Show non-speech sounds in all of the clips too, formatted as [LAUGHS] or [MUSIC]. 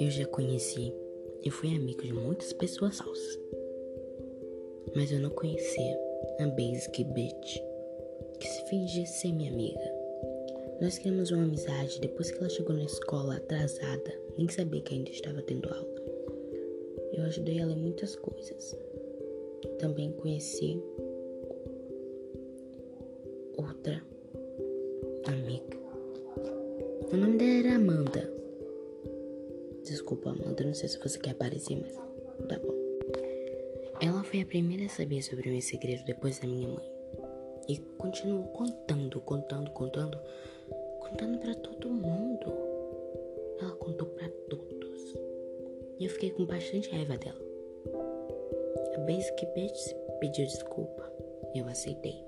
Eu já conheci e fui amigo de muitas pessoas falsas. Mas eu não conhecia a Basic Bitch, que se fingia ser minha amiga. Nós criamos uma amizade depois que ela chegou na escola atrasada, nem sabia que ainda estava tendo aula. Eu ajudei ela em muitas coisas. Também conheci Desculpa, Amanda, não sei se você quer aparecer, mas tá bom. Ela foi a primeira a saber sobre o meu segredo depois da minha mãe. E continuou contando, contando, contando, contando para todo mundo. Ela contou para todos. E eu fiquei com bastante raiva dela. A Basic Bitch pediu desculpa. Eu aceitei.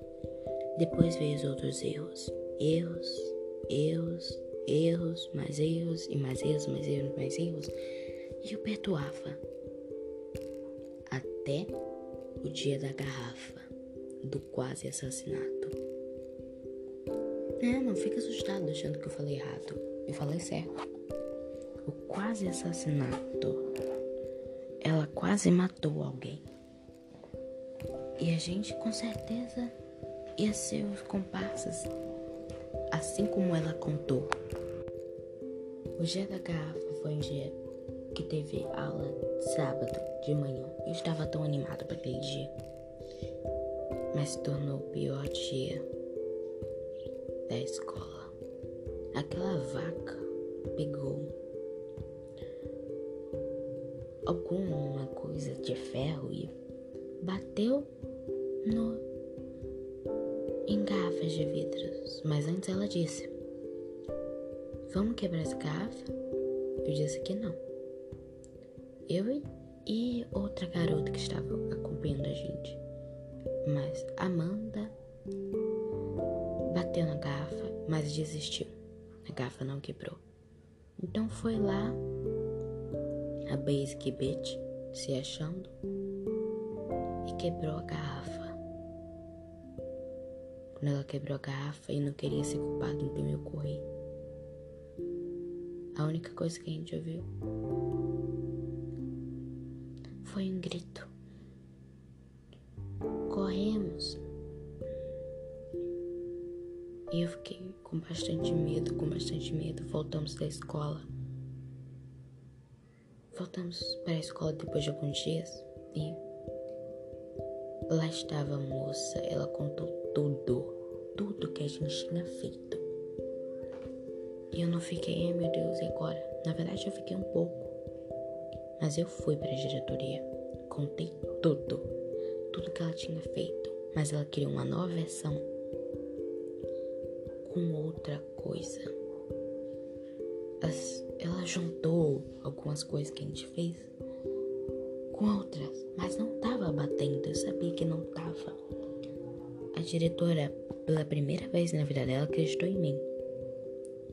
Depois veio os outros erros. Erros, erros, erros, mais erros e mais erros, mais erros, mais erros. E eu perdoava. Até o dia da garrafa, do quase assassinato. É, não fica assustado achando que eu falei errado. Eu falei certo. O quase assassinato. Ela quase matou alguém. E a gente com certeza ia ser os comparsas, assim como ela contou. O dia da garrafa foi um dia que teve aula sábado de manhã. Eu estava tão animado para aquele dia. Mas se tornou o pior dia da escola. Aquela vaca pegou alguma coisa de ferro e bateu no em garrafas de vidros. Mas antes ela disse: Vamos quebrar essa garrafa? Eu disse que não. Eu e outra garota que estava acompanhando a gente. Mas Amanda bateu na garrafa, mas desistiu. A garrafa não quebrou. Então foi lá a Basic Bitch se achando e quebrou a garrafa. Quando ela quebrou a garrafa e não queria ser culpada, então eu corri. A única coisa que a gente ouviu foi um grito. Corremos. E eu fiquei com bastante medo, com bastante medo. Voltamos da escola. Voltamos para a escola depois de alguns dias e lá estava a moça. Ela contou tudo, tudo que a gente tinha feito. E eu não fiquei, meu Deus, e agora? Na verdade, eu fiquei um pouco. Mas eu fui para a diretoria. Contei tudo. Tudo que ela tinha feito. Mas ela queria uma nova versão. Com outra coisa. As, ela juntou algumas coisas que a gente fez com outras. Mas não tava batendo. Eu sabia que não tava. A diretora, pela primeira vez na vida dela, acreditou em mim.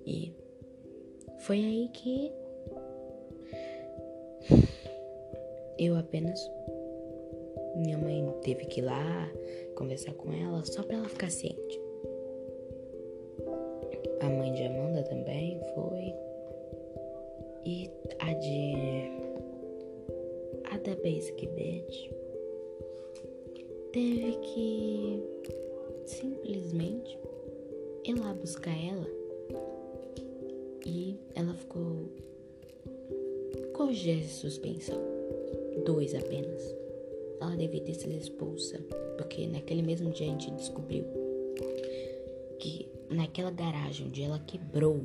E foi aí que eu apenas. Minha mãe teve que ir lá conversar com ela só pra ela ficar ciente. A mãe de Amanda também foi. E a de. A da Basic Bitch teve que simplesmente ir lá buscar ela e ela ficou com dias de suspensão. Dois apenas. Ela devia ter sido expulsa, porque naquele mesmo dia a gente descobriu que naquela garagem onde ela quebrou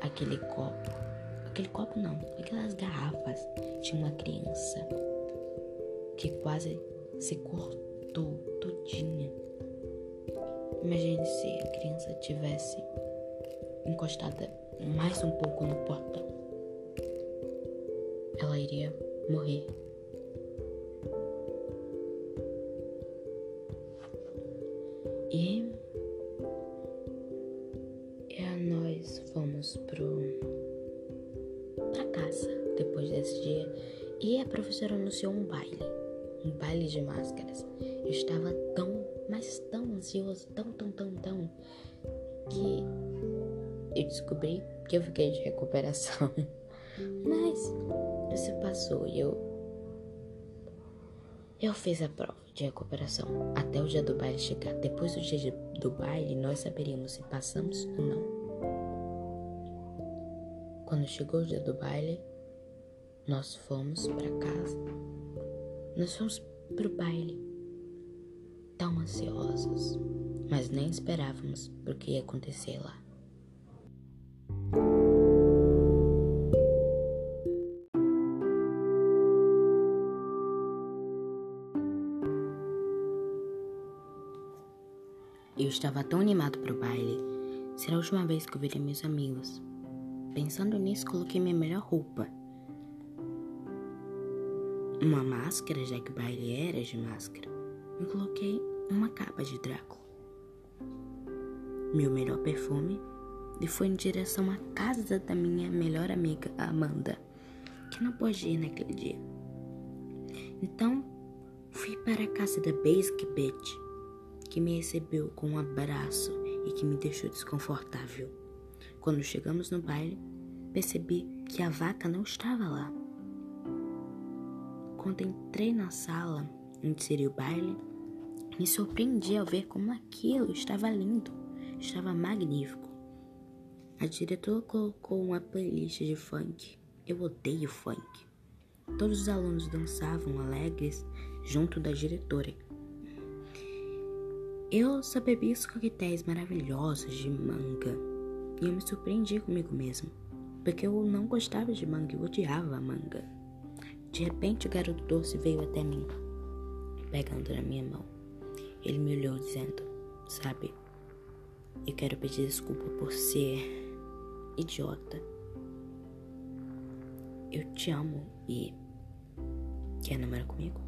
aquele copo, aquele copo não, aquelas garrafas, tinha uma criança que quase se cortou todinha. Imagine se a criança tivesse encostada mais um pouco no portão. Ela iria morrer. E, e nós fomos pro pra casa depois desse dia e a professora anunciou um baile, um baile de máscaras. Eu estava tão, mas tão ansioso, tão, tão, tão, tão que eu descobri que eu fiquei de recuperação. [LAUGHS] Mas isso passou e eu. Eu fiz a prova de recuperação até o dia do baile chegar. Depois do dia do baile, nós saberíamos se passamos ou não. Quando chegou o dia do baile, nós fomos para casa. Nós fomos pro baile, tão ansiosos, mas nem esperávamos o que ia acontecer lá. Eu estava tão animado para o baile. Será a última vez que eu veria meus amigos. Pensando nisso, coloquei minha melhor roupa. Uma máscara, já que o baile era de máscara. E coloquei uma capa de Drácula. Meu melhor perfume e foi em direção à casa da minha melhor amiga, Amanda, que não pôde ir naquele dia. Então, fui para a casa da Basic Bitch que me recebeu com um abraço e que me deixou desconfortável. Quando chegamos no baile, percebi que a vaca não estava lá. Quando entrei na sala onde seria o baile, me surpreendi ao ver como aquilo estava lindo, estava magnífico. A diretora colocou uma playlist de funk. Eu odeio funk. Todos os alunos dançavam alegres junto da diretora eu só bebi os coquetéis maravilhosos de manga e eu me surpreendi comigo mesmo, porque eu não gostava de manga, eu odiava a manga. De repente, o garoto doce veio até mim, pegando na minha mão. Ele me olhou dizendo: Sabe, eu quero pedir desculpa por ser idiota. Eu te amo e quer namorar comigo?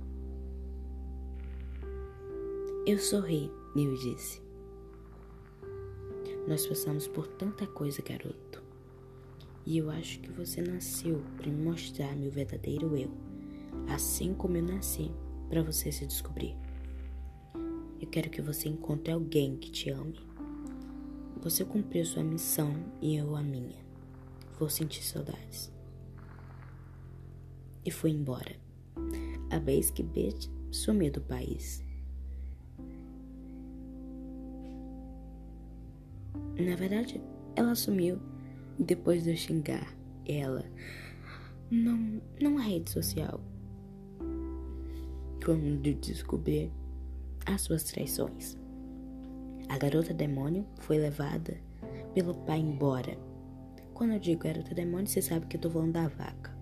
Eu sorri eu disse: Nós passamos por tanta coisa, garoto. E eu acho que você nasceu para me mostrar meu verdadeiro eu, assim como eu nasci para você se descobrir. Eu quero que você encontre alguém que te ame. Você cumpriu sua missão e eu a minha. Vou sentir saudades. E fui embora. A vez que Bitch sumiu do país. Na verdade, ela sumiu depois de eu xingar ela não, numa rede social. Quando descobrir as suas traições. A garota demônio foi levada pelo pai embora. Quando eu digo garota demônio, você sabe que eu tô falando da vaca.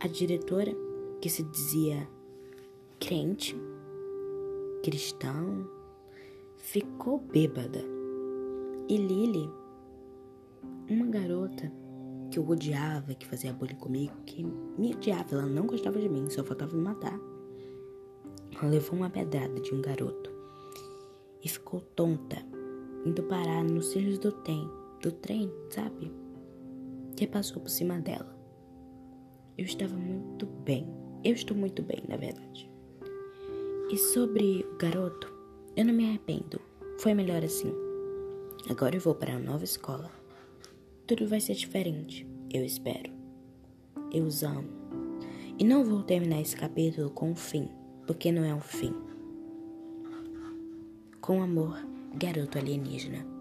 A diretora, que se dizia crente, cristão, ficou bêbada. E Lily, uma garota que eu odiava, que fazia bullying comigo, que me odiava, ela não gostava de mim, só faltava me matar. Ela levou uma pedrada de um garoto e ficou tonta, indo parar nos cílios do trem, do trem, sabe? Que passou por cima dela. Eu estava muito bem. Eu estou muito bem, na verdade. E sobre o garoto, eu não me arrependo. Foi melhor assim. Agora eu vou para a nova escola. Tudo vai ser diferente, eu espero. Eu os amo. E não vou terminar esse capítulo com um fim, porque não é um fim. Com amor, garoto alienígena.